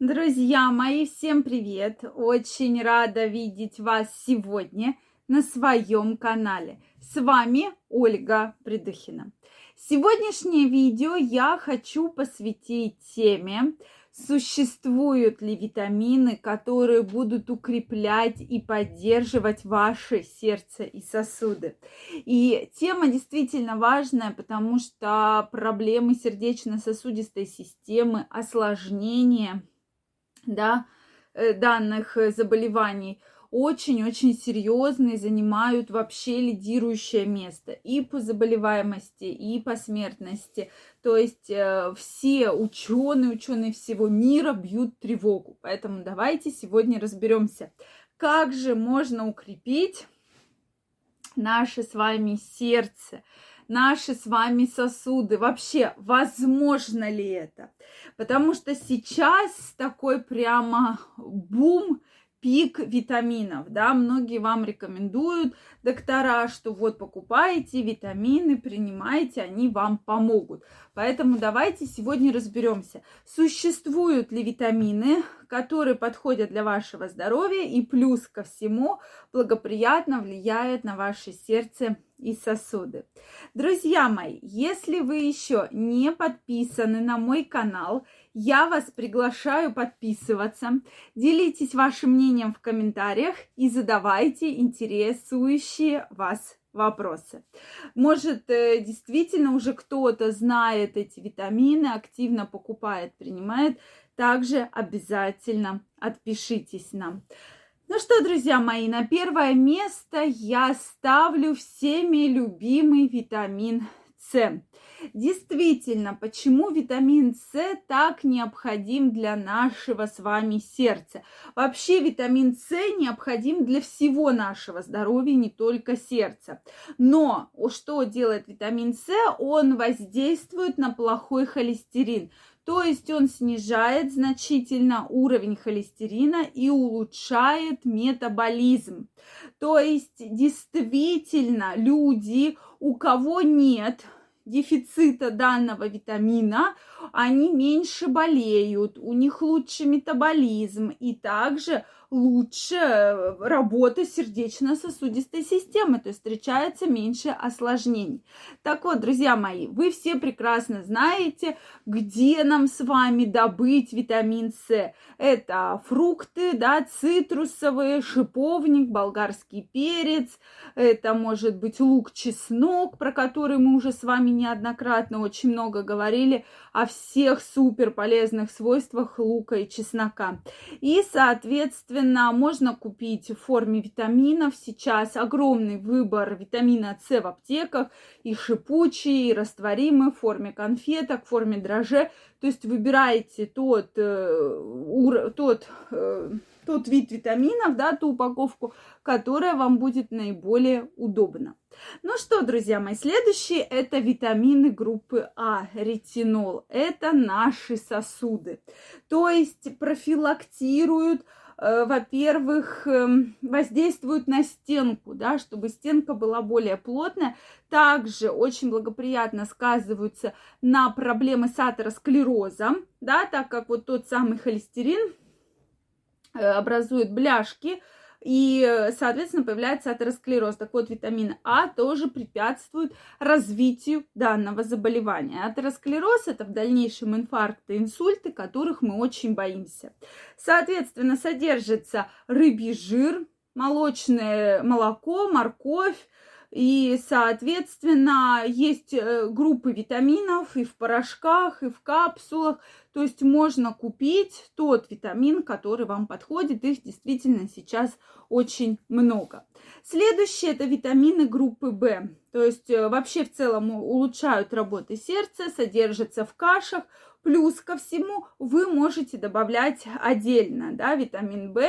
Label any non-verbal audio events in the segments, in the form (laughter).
Друзья мои, всем привет! Очень рада видеть вас сегодня на своем канале. С вами Ольга Придухина. Сегодняшнее видео я хочу посвятить теме, существуют ли витамины, которые будут укреплять и поддерживать ваше сердце и сосуды. И тема действительно важная, потому что проблемы сердечно-сосудистой системы, осложнения – да, э, данных э, заболеваний очень-очень серьезные, занимают вообще лидирующее место и по заболеваемости, и по смертности. То есть э, все ученые, ученые всего мира бьют тревогу. Поэтому давайте сегодня разберемся, как же можно укрепить наше с вами сердце, наши с вами сосуды. Вообще, возможно ли это? Потому что сейчас такой прямо бум пик витаминов, да, многие вам рекомендуют доктора, что вот покупайте витамины, принимайте, они вам помогут. Поэтому давайте сегодня разберемся, существуют ли витамины, которые подходят для вашего здоровья и плюс ко всему благоприятно влияют на ваше сердце и сосуды. Друзья мои, если вы еще не подписаны на мой канал, я вас приглашаю подписываться. Делитесь вашим мнением в комментариях и задавайте интересующие вас вопросы. Может, э, действительно уже кто-то знает эти витамины, активно покупает, принимает. Также обязательно отпишитесь нам. Ну что, друзья мои, на первое место я ставлю всеми любимый витамин С. Действительно, почему витамин С так необходим для нашего с вами сердца? Вообще витамин С необходим для всего нашего здоровья, не только сердца. Но что делает витамин С? Он воздействует на плохой холестерин. То есть он снижает значительно уровень холестерина и улучшает метаболизм. То есть действительно люди, у кого нет дефицита данного витамина, они меньше болеют, у них лучше метаболизм и также лучше э, работа сердечно-сосудистой системы, то есть встречается меньше осложнений. Так вот, друзья мои, вы все прекрасно знаете, где нам с вами добыть витамин С. Это фрукты, да, цитрусовые, шиповник, болгарский перец, это может быть лук, чеснок, про который мы уже с вами неоднократно очень много говорили, о всех супер полезных свойствах лука и чеснока. И, соответственно, можно купить в форме витаминов. Сейчас огромный выбор витамина С в аптеках. И шипучий, и растворимый в форме конфеток, в форме дрожжей. То есть выбираете тот, э, тот, э, тот вид витаминов, да, ту упаковку, которая вам будет наиболее удобна. Ну что, друзья мои, следующие это витамины группы А, ретинол. Это наши сосуды. То есть профилактируют Э, во-первых, эм, воздействуют на стенку, да, чтобы стенка была более плотная. Также очень благоприятно сказываются на проблемы с атеросклерозом, да, так как вот тот самый холестерин э, образует бляшки, и, соответственно, появляется атеросклероз. Так вот, витамин А тоже препятствует развитию данного заболевания. Атеросклероз – это в дальнейшем инфаркты, инсульты, которых мы очень боимся. Соответственно, содержится рыбий жир, молочное молоко, морковь, и, соответственно, есть э, группы витаминов и в порошках, и в капсулах. То есть можно купить тот витамин, который вам подходит. Их действительно сейчас очень много. Следующее это витамины группы В. То есть э, вообще в целом улучшают работу сердца, содержатся в кашах, Плюс ко всему вы можете добавлять отдельно, да, витамин В,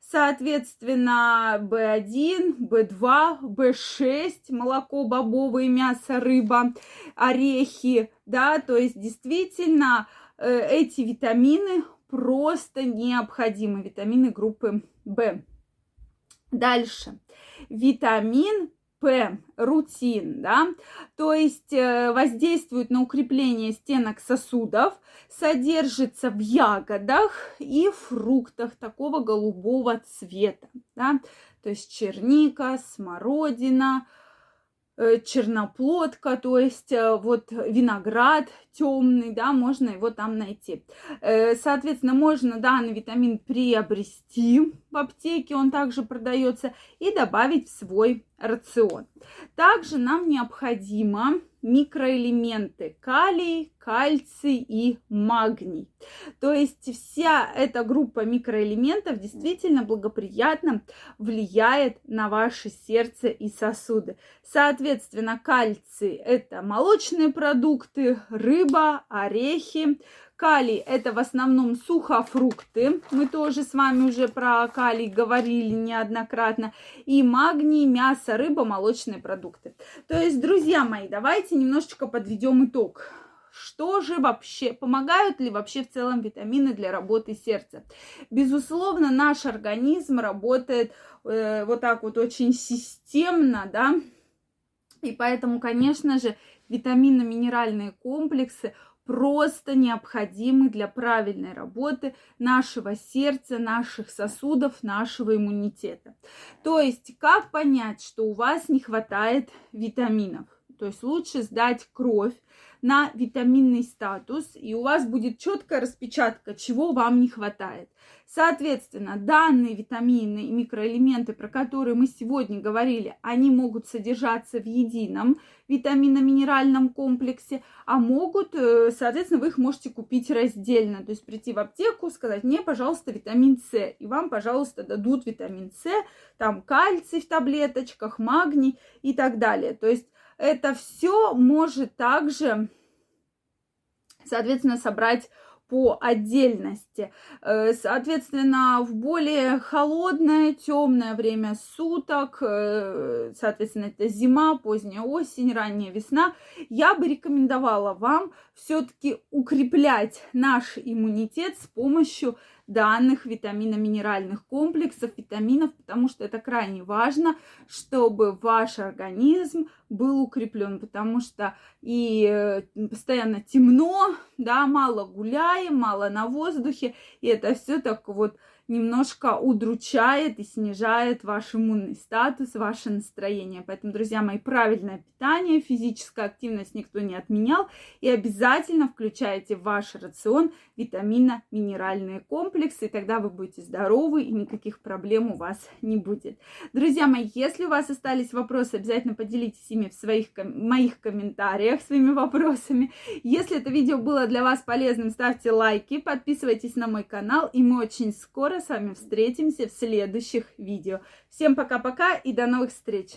соответственно, В1, В2, В6, молоко, бобовое мясо, рыба, орехи, да, то есть действительно э, эти витамины просто необходимы, витамины группы В. Дальше. Витамин П, рутин, да, то есть э, воздействует на укрепление стенок сосудов, содержится в ягодах и фруктах такого голубого цвета, да, то есть черника, смородина, черноплодка, то есть э, вот виноград темный, да, можно его там найти. Э, соответственно, можно данный витамин приобрести в аптеке, он также продается, и добавить в свой рацион. Также нам необходимо микроэлементы калий, кальций и магний. То есть вся эта группа микроэлементов действительно благоприятно влияет на ваше сердце и сосуды. Соответственно, кальций – это молочные продукты, рыба, орехи, Калий – это в основном сухофрукты. Мы тоже с вами уже про калий говорили неоднократно. И магний, мясо, рыба, молочные продукты. То есть, друзья мои, давайте немножечко подведем итог. Что же вообще, помогают ли вообще в целом витамины для работы сердца? Безусловно, наш организм работает э, вот так вот очень системно, да, и поэтому, конечно же, витаминно-минеральные комплексы просто необходимы для правильной работы нашего сердца, наших сосудов, нашего иммунитета. То есть, как понять, что у вас не хватает витаминов? То есть лучше сдать кровь на витаминный статус, и у вас будет четкая распечатка, чего вам не хватает. Соответственно, данные витамины и микроэлементы, про которые мы сегодня говорили, они могут содержаться в едином витаминно-минеральном комплексе, а могут, э, соответственно, вы их можете купить раздельно. То есть прийти в аптеку, сказать, мне, пожалуйста, витамин С, и вам, пожалуйста, дадут витамин С, там кальций в таблеточках, магний и так далее. То есть это все может также, соответственно, собрать по отдельности. Э, соответственно, в более холодное, темное время суток, э, соответственно, это зима, поздняя осень, ранняя весна, я бы рекомендовала вам все-таки укреплять наш иммунитет с помощью данных витаминно-минеральных комплексов, витаминов, потому что это крайне важно, чтобы ваш организм был укреплен, потому что и э, постоянно темно, да, мало гуляем, мало на воздухе, и это все так вот немножко удручает и снижает ваш иммунный статус, ваше настроение. Поэтому, друзья мои, правильное питание, физическая активность никто не отменял. И обязательно включайте в ваш рацион витаминно-минеральные комплексы, и тогда вы будете здоровы и никаких проблем у вас не будет. Друзья мои, если у вас остались вопросы, обязательно поделитесь ими в своих моих комментариях своими (laughs) вопросами. Если это видео было для вас полезным, ставьте лайки, подписывайтесь на мой канал, и мы очень скоро с вами встретимся в следующих видео. Всем пока-пока и до новых встреч!